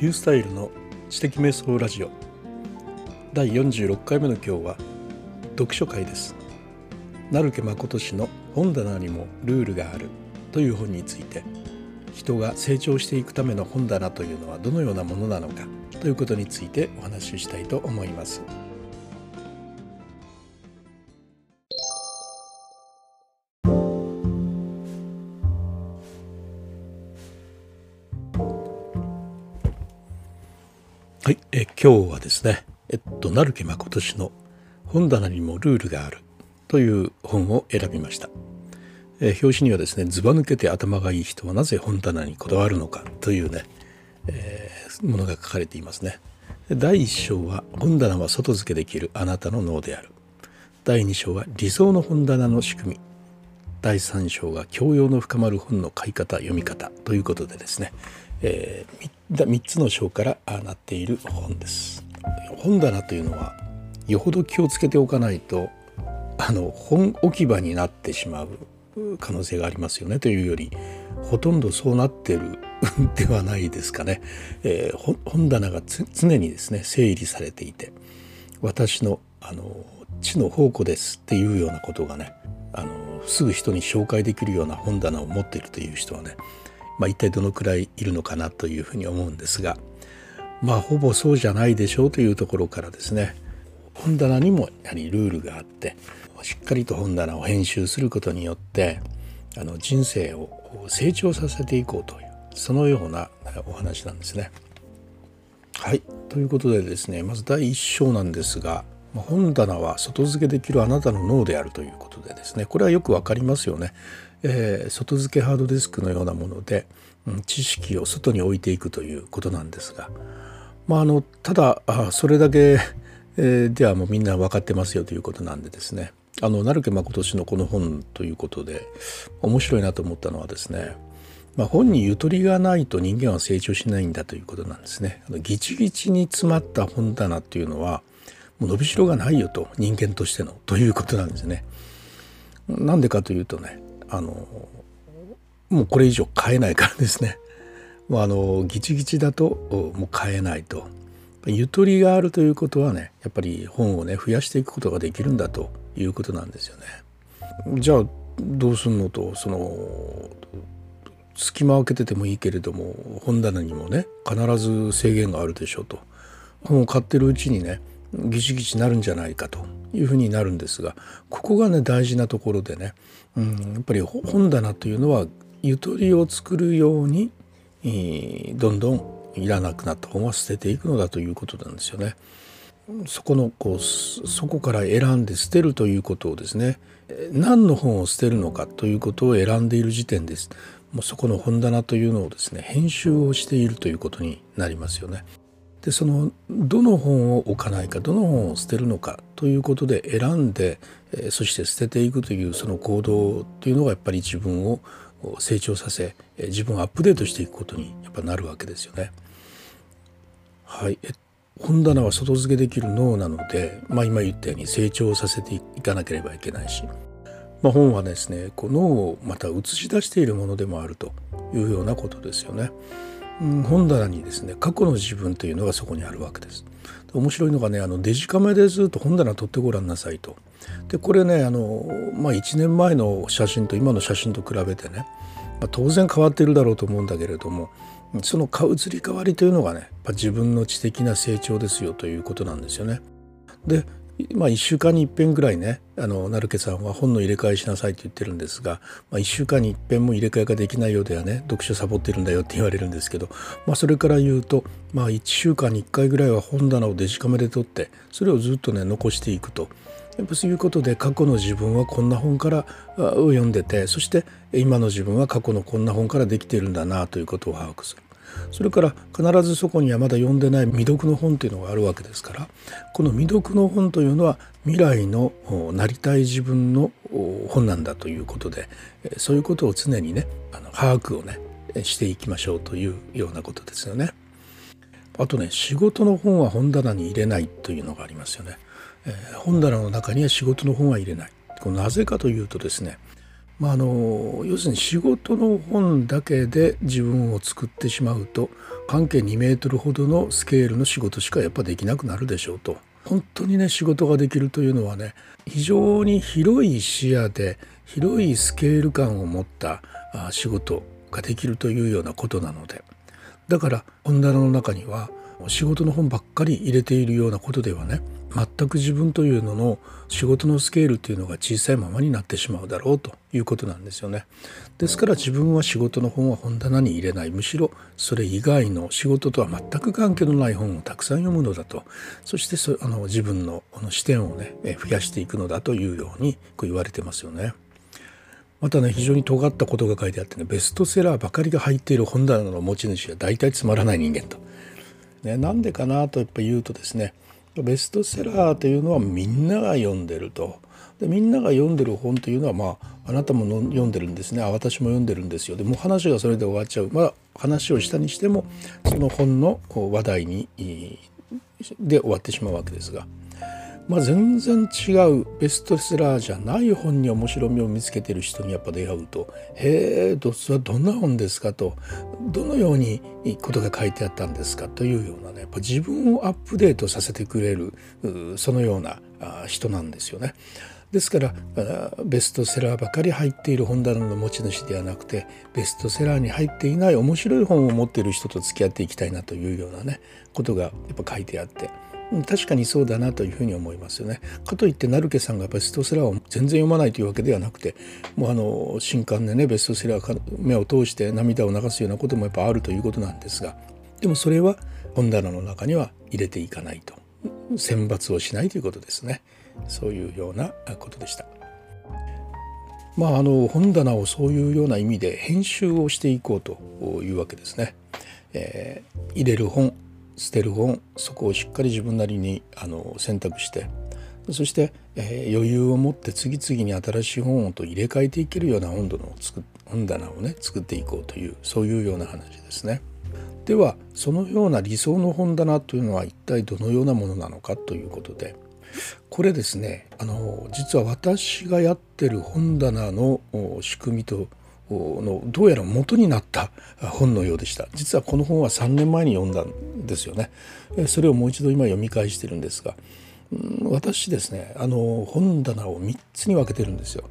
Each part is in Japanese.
リュースタイルの知的瞑想ラジオ第46回目の今日は読書会です成家誠氏の本棚にもルールがあるという本について人が成長していくための本棚というのはどのようなものなのかということについてお話ししたいと思います。今日はですね、えっと、成家誠氏の本棚にもルールがあるという本を選びました。え表紙にはですね、ずば抜けて頭がいい人はなぜ本棚にこだわるのかというね、えー、ものが書かれていますね。第1章は本棚は外付けできるあなたの脳である。第2章は理想の本棚の仕組み。第3章が教養の深まる本の買い方読み方ということでですね、えー、3つの章からなっている本です。本棚というのはよほど気をつけておかないとあの本置き場になってしまう可能性がありますよねというよりほとんどそうなってるではないですかね、えー、本棚が常にですね整理されていて私のあの知の宝庫ですっていうようなことがねあのすぐ人に紹介できるような本棚を持っているという人はねまあ、一体どのくらいいるのかなというふうに思うんですがまあほぼそうじゃないでしょうというところからですね本棚にもやはりルールがあってしっかりと本棚を編集することによってあの人生を成長させていこうというそのようなお話なんですね。はいということでですねまず第1章なんですが本棚は外付けできるあなたの脳であるということでですねこれはよくわかりますよね。えー、外付けハードディスクのようなもので、うん、知識を外に置いていくということなんですが、まあ、あのただそれだけ、えー、ではもうみんな分かってますよということなんでですねあの成家誠氏のこの本ということで面白いなと思ったのはですね、まあ、本にゆとりがないと人間は成長しないんだということなんですね。ギチギチに詰まった本棚っていうのはもう伸びしろがないよと人間としてのということなんですね。なんでかというとねあのもうこれ以上買えないからですね。あのギチギチだともう買えないと。ゆとりがあるということはねやっぱり本をね増やしていくことができるんだということなんですよね。じゃあどうすんのとその隙間を空けててもいいけれども本棚にもね必ず制限があるでしょうと本を買ってるうちにねギチギチなるんじゃないかというふうになるんですがここがね大事なところでね、うん、やっぱり本棚というのはゆとりを作るように、えー、どんどんいらなくなった本は捨てていくのだということなんですよね。そこのこうそこから選んで捨てるということをですね何の本を捨てるのかということを選んでいる時点ですもうそこの本棚というのをですね編集をしているということになりますよね。でそのどの本を置かないかどの本を捨てるのかということで選んでそして捨てていくというその行動というのがやっぱり自分を成長させ自分をアップデートしていくことにやっぱなるわけですよね。はい、本棚は外付けできる脳なので、まあ、今言ったように成長させていかなければいけないし、まあ、本はですねこう脳をまた映し出しているものでもあるというようなことですよね。本棚にですね過去の自分というのがそこにあるわけです。面白いのがねあのデジカメでずっと本棚撮ってごらんなさいと。でこれねあの、まあ、1年前の写真と今の写真と比べてね、まあ、当然変わっているだろうと思うんだけれどもその移り変わりというのがね自分の知的な成長ですよということなんですよね。でまあ、1週間に一遍ぐらいねあの成家さんは本の入れ替えしなさいと言ってるんですが、まあ、1週間に一遍も入れ替えができないようではね読書サボってるんだよって言われるんですけど、まあ、それから言うと、まあ、1週間に1回ぐらいは本棚をデジカメで撮ってそれをずっとね残していくと。やっぱそういうことで過去の自分はこんな本からを読んでてそして今の自分は過去のこんな本からできてるんだなということを把握する。それから必ずそこにはまだ読んでない未読の本というのがあるわけですからこの未読の本というのは未来のなりたい自分の本なんだということでそういうことを常にねあの把握をねしていきましょうというようなことですよね。あとね仕事の本は本棚に入れないというのがありますよね。え、本棚の中には仕事の本は入れない。これなぜかというとですねまあ、あの要するに仕事の本だけで自分を作ってしまうと半径2メートルほどのスケールの仕事しかやっぱできなくなるでしょうと。本当にね仕事ができるというのはね非常に広い視野で広いスケール感を持った仕事ができるというようなことなので。だから本棚の中には仕事の本ばっかり入れているようなことではね全く自分というのの仕事のスケールというのが小さいままになってしまうだろうということなんですよね。ですから自分は仕事の本は本棚に入れないむしろそれ以外の仕事とは全く関係のない本をたくさん読むのだとそしてそあの自分のこの視点をね増やしていくのだというようにこう言われてますよね。またね非常に尖ったことが書いてあってねベストセラーばかりが入っている本棚の持ち主は大体つまらない人間と。ね、なんでかなとやっぱ言うとですねベストセラーというのはみんなが読んでると。でみんなが読んでる本というのはまああなたも読んでるんですね。あ私も読んでるんですよ。でも話がそれで終わっちゃう。まあ話をしたにしてもその本の話題にで終わってしまうわけですが。まあ、全然違うベストセラーじゃない本に面白みを見つけてる人にやっぱ出会うと「へえそれはどんな本ですか?」と「どのようにことが書いてあったんですか?」というようなねやっぱ自分をアップデートさせてくれるそのような人なんですよね。ですからベストセラーばかり入っている本棚の持ち主ではなくてベストセラーに入っていない面白い本を持っている人と付き合っていきたいなというようなねことがやっぱ書いてあって。確かにそうだなというふうに思いますよね。かといって成家さんがベストセラーを全然読まないというわけではなくてもうあの新刊でねベストセラー目を通して涙を流すようなこともやっぱあるということなんですがでもそれは本棚の中には入れていかないと選抜をしないということですねそういうようなことでした。まあ、あの本棚をそういうような意味で編集をしていこうというわけですね。えー、入れる本捨てる本そこをしっかり自分なりにあの選択してそして、えー、余裕を持って次々に新しい本をと入れ替えていけるような本棚を作本棚をね作っていこうというそういうような話ですね。ではそのような理想の本棚というのは一体どのようなものなのかということでこれですねあの実は私がやってる本棚の仕組みとのどうやら元になった本のようでした。実はこの本は3年前に読んだんですよね。それをもう一度今読み返してるんですが私ですねあの本棚を3つに分けてるんですよ。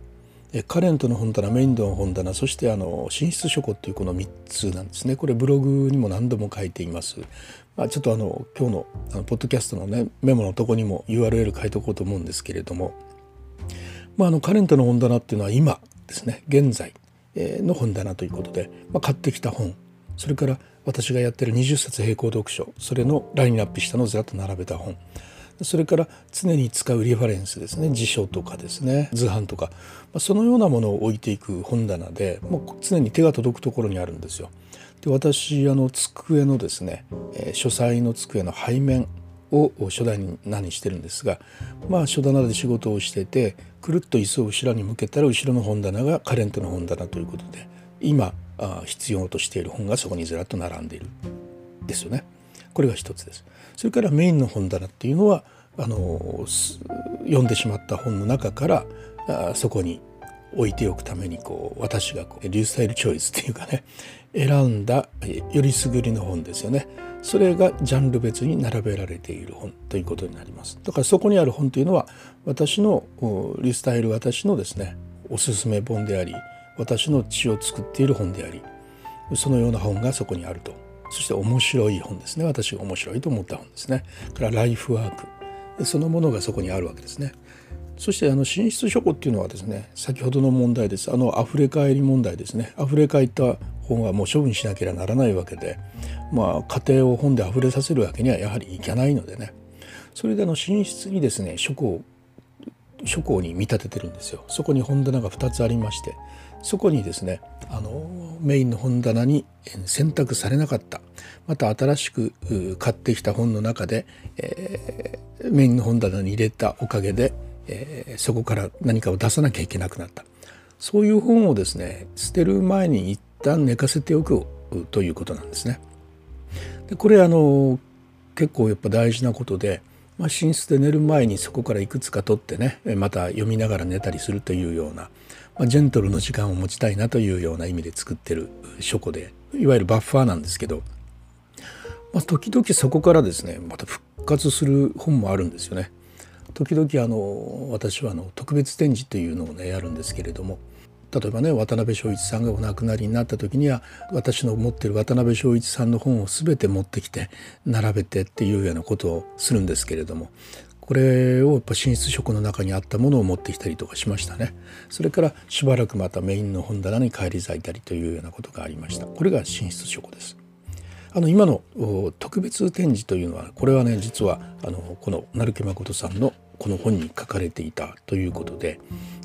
カレントの本棚メインドの本棚そしてあの寝室書庫っていうこの3つなんですね。これブログにも何度も書いています、まあ、ちょっとあの今日のあのポッドキャストのねメモのとこにも URL 書いておこうと思うんですけれども、まあ、あのカレントの本棚っていうのは今ですね現在。の本棚ということで、まあ、買ってきた本それから私がやってる20冊並行読書それのラインナップしたのをずらっと並べた本それから常に使うリファレンスですね辞書とかですね図版とか、ま、そのようなものを置いていく本棚でもう常に手が届くところにあるんですよ。で私あの机のですね、え、書斎の机の背面を書棚にしてるんですがまあ書棚で仕事をしててくるっと椅子を後ろに向けたら後ろの本棚がカレントの本棚ということで今必要としている本がそこにずらっと並んでいるですよね。これが一つです。それからメインの本棚っていうのはあの読んでしまった本の中からあそこに置いておくためにこう私がこうリュースタイルチョイスっていうかね選んだよりすぐりの本ですよね。それがジャンル別に並べられている本ということになります。だからそこにある本というのは私のリスタイル私のですねおすすめ本であり私の血を作っている本でありそのような本がそこにあると。そして面白い本ですね。私が面白いと思った本ですね。からライフワークそのものがそこにあるわけですね。そしてあの寝室書庫っていうのはですね先ほどの問題です。あの溢れ返り問題ですね。溢れ返った本はもう処分しなければならないわけでまあ家庭を本で溢れさせるわけにはやはりいけないのでね。それであの寝室にですね書庫書庫に見立ててるんですよ。そこに本棚が2つありましてそこにですねあのメインの本棚に選択されなかった。また新しく買ってきた本の中で、えー、メインの本棚に入れたおかげで、えー、そこから何かを出さなきゃいけなくなった。そういう本をですね捨てる前に旦寝かせておくということなんですね。でこれあの結構やっぱ大事なことでまあ、寝室で寝る前にそこからいくつか取ってねまた読みながら寝たりするというような、まあ、ジェントルの時間を持ちたいなというような意味で作ってる書庫でいわゆるバッファーなんですけど、まあ、時々そこからですねまた復活する本もあるんですよね。時々あの私はあの特別展示というのをねやるんですけれども例えばね渡辺正一さんがお亡くなりになった時には私の持ってる渡辺正一さんの本を全て持ってきて並べてっていうようなことをするんですけれどもこれをやっぱ寝室食の中にあったものを持ってきたりとかしましたね。それからしばらくまたメインの本棚に返り咲いたりというようなことがありました。これが寝室食です。あの今の特別展示というのはこれはね実はあのこの成木誠さんのこの本に書かれていたということで、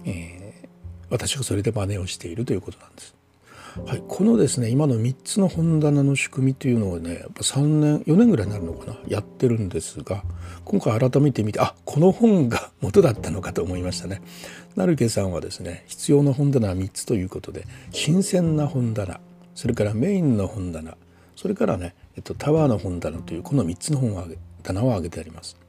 えー私がそれで真似をしているということなんです。はい、このですね今の3つの本棚の仕組みというのをねやっぱ3年4年ぐらいになるのかな？やってるんですが今回改めて見てあこの本が元だったのかと思いましたね。成家さんはですね必要な本棚は3つということで新鮮な本棚それからメインの本棚それからね、えっと、タワーの本棚というこの3つの本棚を挙げてあります。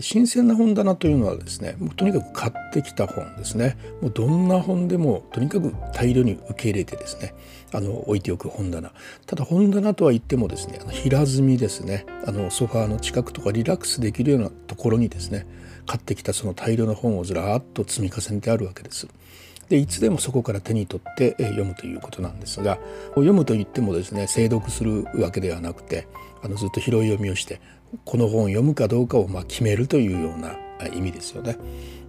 新鮮な本棚というのはですねもうとにかく買ってきた本ですね。もうどんな本でもとにかく大量に受け入れてですねあの置いておく本棚。ただ本棚とは言ってもですね平積みですね。あのソファーの近くとかリラックスできるようなところにですね買ってきたその大量の本をずらーっと積み重ねてあるわけです。でいつでもそこから手に取って読むということなんですが読むといってもですね精読するわけではなくてあのずっと拾い読みをしてこの本を読むかどうかをま決めるというような意味ですよね。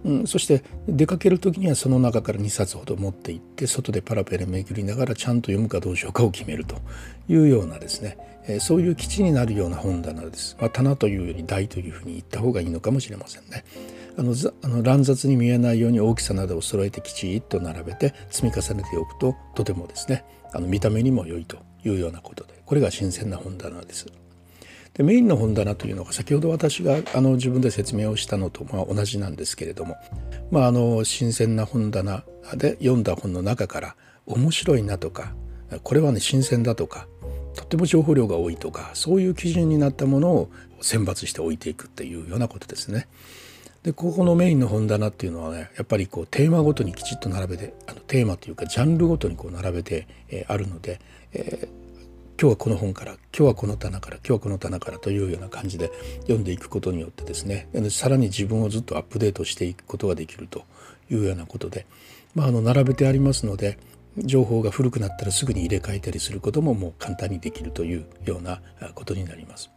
うん、そして出かける時にはその中から2冊ほど持って行って外でパラペラめくりながらちゃんと読むかどうしようかを決めるというようなですね、えー、そういう基地になるような本棚です。まあ、棚というより台というふうに言った方がいいのかもしれませんね。あのあの乱雑に見えないように大きさなどを揃えてきちっと並べて積み重ねておくととてもですねあの見た目にも良いというようなことでこれが新鮮な本棚です。でメインの本棚というのが先ほど私があの自分で説明をしたのとま同じなんですけれども、まあ、あの新鮮な本棚で読んだ本の中から面白いなとかこれはね新鮮だとかとっても情報量が多いとかそういう基準になったものを選抜して置いていくっていうようなことですね。でここのメインの本棚っていうのはねやっぱりこうテーマごとにきちっと並べてあのテーマというかジャンルごとにこう並べて、えー、あるので、えー、今日はこの本から今日はこの棚から今日はこの棚からというような感じで読んでいくことによってですねさらに自分をずっとアップデートしていくことができるというようなことで、まあ、あの並べてありますので情報が古くなったらすぐに入れ替えたりすることももう簡単にできるというようなことになります。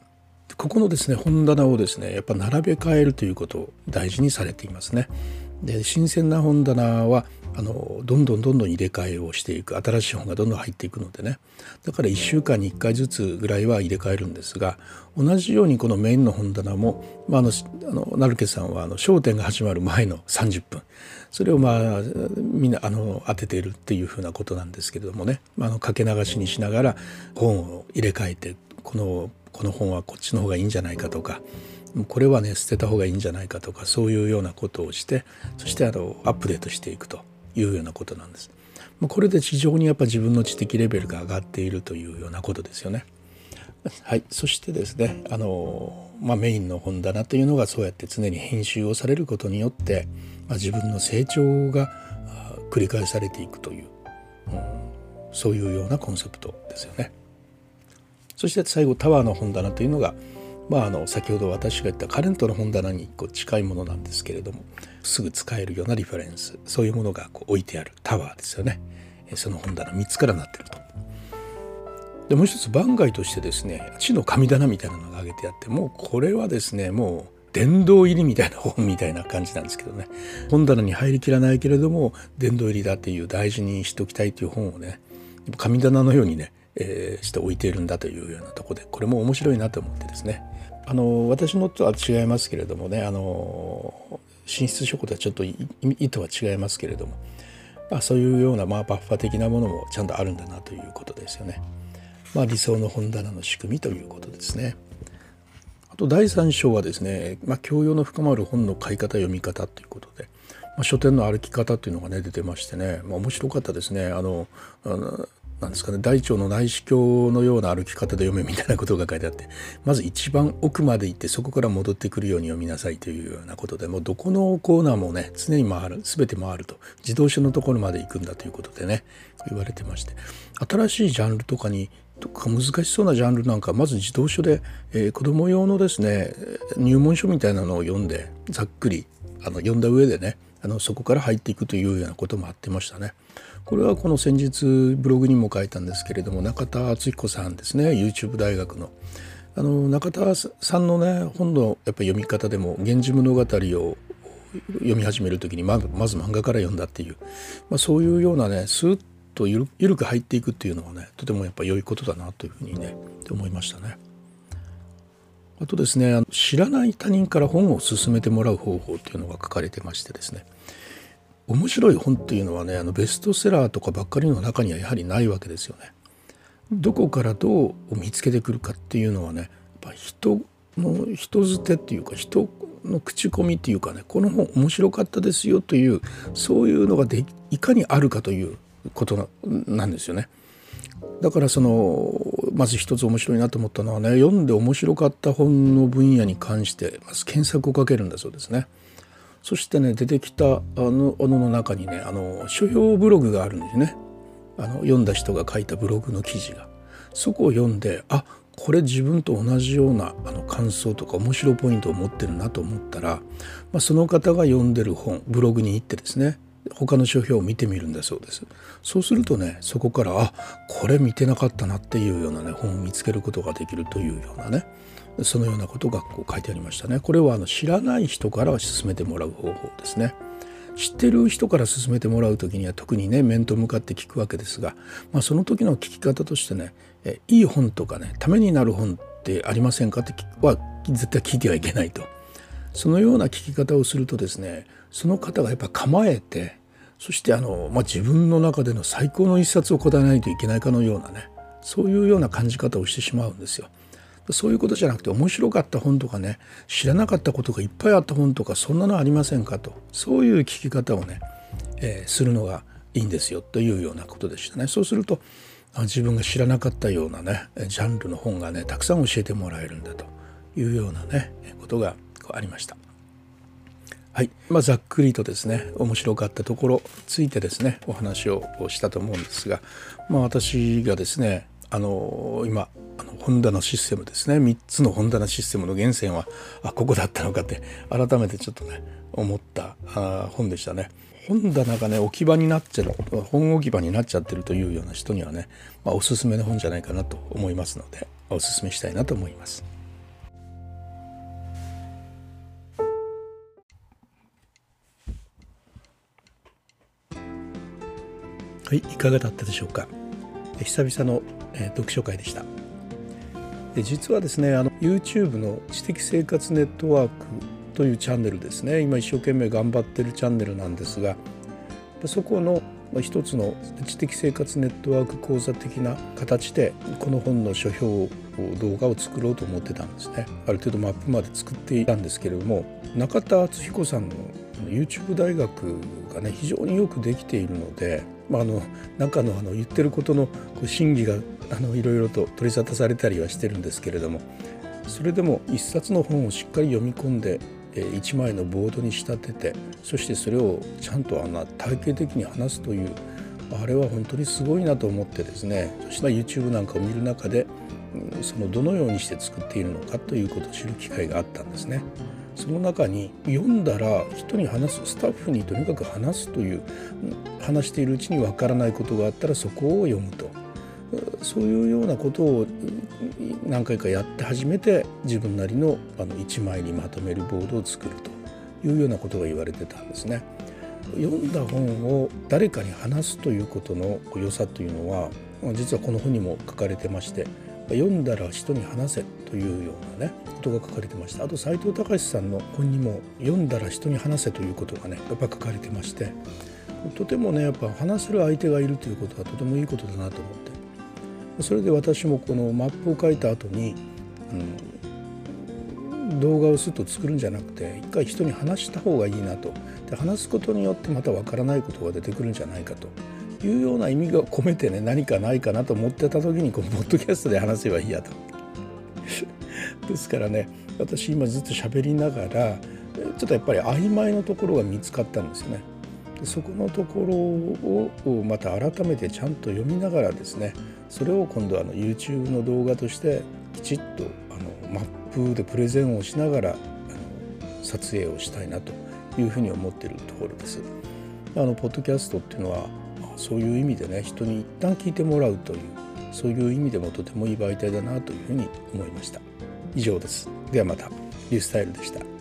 ここのですね本棚をですねやっぱ並べ替えるということを大事にされていますね。で新鮮な本棚はあのどんどんどんどん入れ替えをしていく。新しい本がどんどん入っていくのでね。だから1週間に1回ずつぐらいは入れ替えるんですが同じようにこのメインの本棚も、まあ、あのあの成家さんはあの焦点が始まる前の30分。それをまあみんなあの当てているっていうふうなことなんですけれどもね、まあ、のかけ流しにしながら本を入れ替えてこのこの本はこっちの方がいいんじゃないかとかこれはね捨てた方がいいんじゃないかとかそういうようなことをしてそしてあのアップデートしていくというようなことなんです。これで非常にやっぱ自分の知的レベルが上がっているというようなことですよね。はい、そしてですねあの、まあ、メインの本棚というのがそうやって常に編集をされることによって、まあ、自分の成長が繰り返されていくという、うん、そういうようなコンセプトですよね。そして最後タワーの本棚というのがまあ、あの先ほど私が言ったカレントの本棚にこう近いものなんですけれどもすぐ使えるようなリファレンスそういうものがこう置いてあるタワーですよねその本棚3つからなってると。でもう一つ番外としてですね地の神棚みたいなのが挙げてあってもうこれはですねもう殿堂入りみたいな本みたいな感じなんですけどね本棚に入りきらないけれども殿堂入りだっていう大事にしておきたいという本をね神棚のようにね、えー、して置いているんだというようなとこでこれも面白いなと思ってですねあの私のとは違いますけれどもねあの寝室書庫とはちょっと意図は違いますけれども、まあ、そういうような、まあ、バッファ的なものもちゃんとあるんだなということですよね。まあ、理想の本棚の仕組みということですね。あと第3章はですね、まあ、教養の深まる本の買い方読み方ということで、まあ、書店の歩き方というのがね出てましてね、まあ、面白かったですね。あのあのなんですかね大腸の内視鏡のような歩き方で読めみたいなことが書いてあってまず一番奥まで行ってそこから戻ってくるように読みなさいというようなことでもうどこのコーナーもね常に回る全て回ると自動車のところまで行くんだということでね言われてまして新しいジャンルとかにとか難しそうなジャンルなんかまず児童書で、えー、子ども用のですね入門書みたいなのを読んでざっくりあの読んだ上でねあのそこから入っていくというようなこともあってましたね。これはこの先日ブログにも書いたんですけれども中田敦彦さんですね YouTube 大学の。あの中田さんのね本のやっぱ読み方でも「源氏物語」を読み始める時にまずまず漫画から読んだっていう、まあ、そういうようなねスーッとゆるく入っていくっていうのはねとてもやっぱ良いことだなというふうにね思いましたね。あとですね知らない他人から本を勧めてもらう方法っていうのが書かれてましてですね面白い本っていうのはねあのベストセラーとかばっかりの中にはやはりないわけですよね。どこからどう見つけてくるかっていうのはねやっぱ人の人づてっていうか人の口コミっていうかねこの本面白かったですよというそういうのがでいかにあるかということなんですよね。だからそのまず一つ面白いなと思ったのはね読んで面白かった本の分野に関してまず検索をかけるんだそうですね。そしてね出てきたあのあのの中にねあの書評ブログがあるんですね。あの読んだ人が書いたブログの記事が。そこを読んであこれ自分と同じようなあの感想とか面白ポイントを持ってるなと思ったら、まあ、その方が読んでる本ブログに行ってですね他の書評を見てみるんだそうです。そうするとねそこからあこれ見てなかったなっていうようなね本を見つけることができるというようなね。そのようなことがこう書いてありましたね。これはあの知らない人からは進めてもらう方法ですね。知ってる人から進めてもらう時には特にね面と向かって聞くわけですが、まあ、その時の聞き方としてねえいい本とかねためになる本ってありませんかっては絶対聞いてはいけないと。そのような聞き方をするとですねその方がやっぱ構えてそしてあの、まあ、自分の中での最高の一冊を答えないといけないかのようなねそういうような感じ方をしてしまうんですよ。そういうことじゃなくて面白かった本とかね知らなかったことがいっぱいあった本とかそんなのありませんかとそういう聞き方をね、えー、するのがいいんですよというようなことでしたね。そうすると自分が知らなかったようなねジャンルの本がねたくさん教えてもらえるんだというようなねことがありました。はい、まあ、ざっくりとですね面白かったところついてですねお話をしたと思うんですが、まあ、私がですねあの今あの本棚システムですね3つの本棚システムの源泉はあここだったのかって改めてちょっとね思ったあ本でしたね。本棚がね置き場になっちゃう本置き場になっちゃってるというような人にはね、まあ、おすすめの本じゃないかなと思いますのでおすすめしたいなと思います。はい、いかがだったでしょうか？久々の、読書会でした。実はですねあの YouTube の知的生活ネットワークというチャンネルですね今一生懸命頑張ってるチャンネルなんですがそこの一つの知的生活ネットワーク講座的な形でこの本の書評動画を作ろうと思ってたんですねある程度マップまで作っていたんですけれども中田敦彦さんの YouTube 大学がね非常によくできているので、まあ、あの中のあの言ってることの真偽があのいろいろと取り沙汰されたりはしてるんですけれどもそれでも一冊の本をしっかり読み込んで一枚のボードに仕立ててそしてそれをちゃんとあの体系的に話すというあれは本当にすごいなと思ってですねそして YouTube なんかを見る中でそのどのようにして作っているのかということを知る機会があったんですね。その中に読んだら人に話すスタッフにとにかく話すという話しているうちにわからないことがあったらそこを読むとそういうようなことを何回かやって初めて自分なりのあの一枚にまとめるボードを作るというようなことが言われてたんですね。読んだ本を誰かに話すということの良さというのは実はこの本にも書かれてまして読んだら人に話せというようなねことが書かれてましたあと斎藤隆さんの本にも読んだら人に話せということがねやっぱ書かれてましてとてもねやっぱ話せる相手がいるということはとてもいいことだなと思って。それで私もこのマップを書いた後に、うん、動画をすっと作るんじゃなくて一回人に話した方がいいなと。で話すことによってまたわからないことが出てくるんじゃないかと。いうような意味が込めてね何かないかなと思ってた時にこのポッドキャストで話せばいいやと。ですからね私今ずっと喋りながらちょっとやっぱり曖昧なところが見つかったんですよね。でそこのところをまた改めてちゃんと読みながらですねそれを今度あの YouTube の動画としてきちっとあのマップでプレゼンをしながらあの撮影をしたいなというふうに思ってるところです。あのポッドキャストっていうのはそういう意味でね人に一旦聞いてもらうというそういう意味でもとてもいい媒体だなというふうに思いました。以上です。ではまた。リュースタイルでした。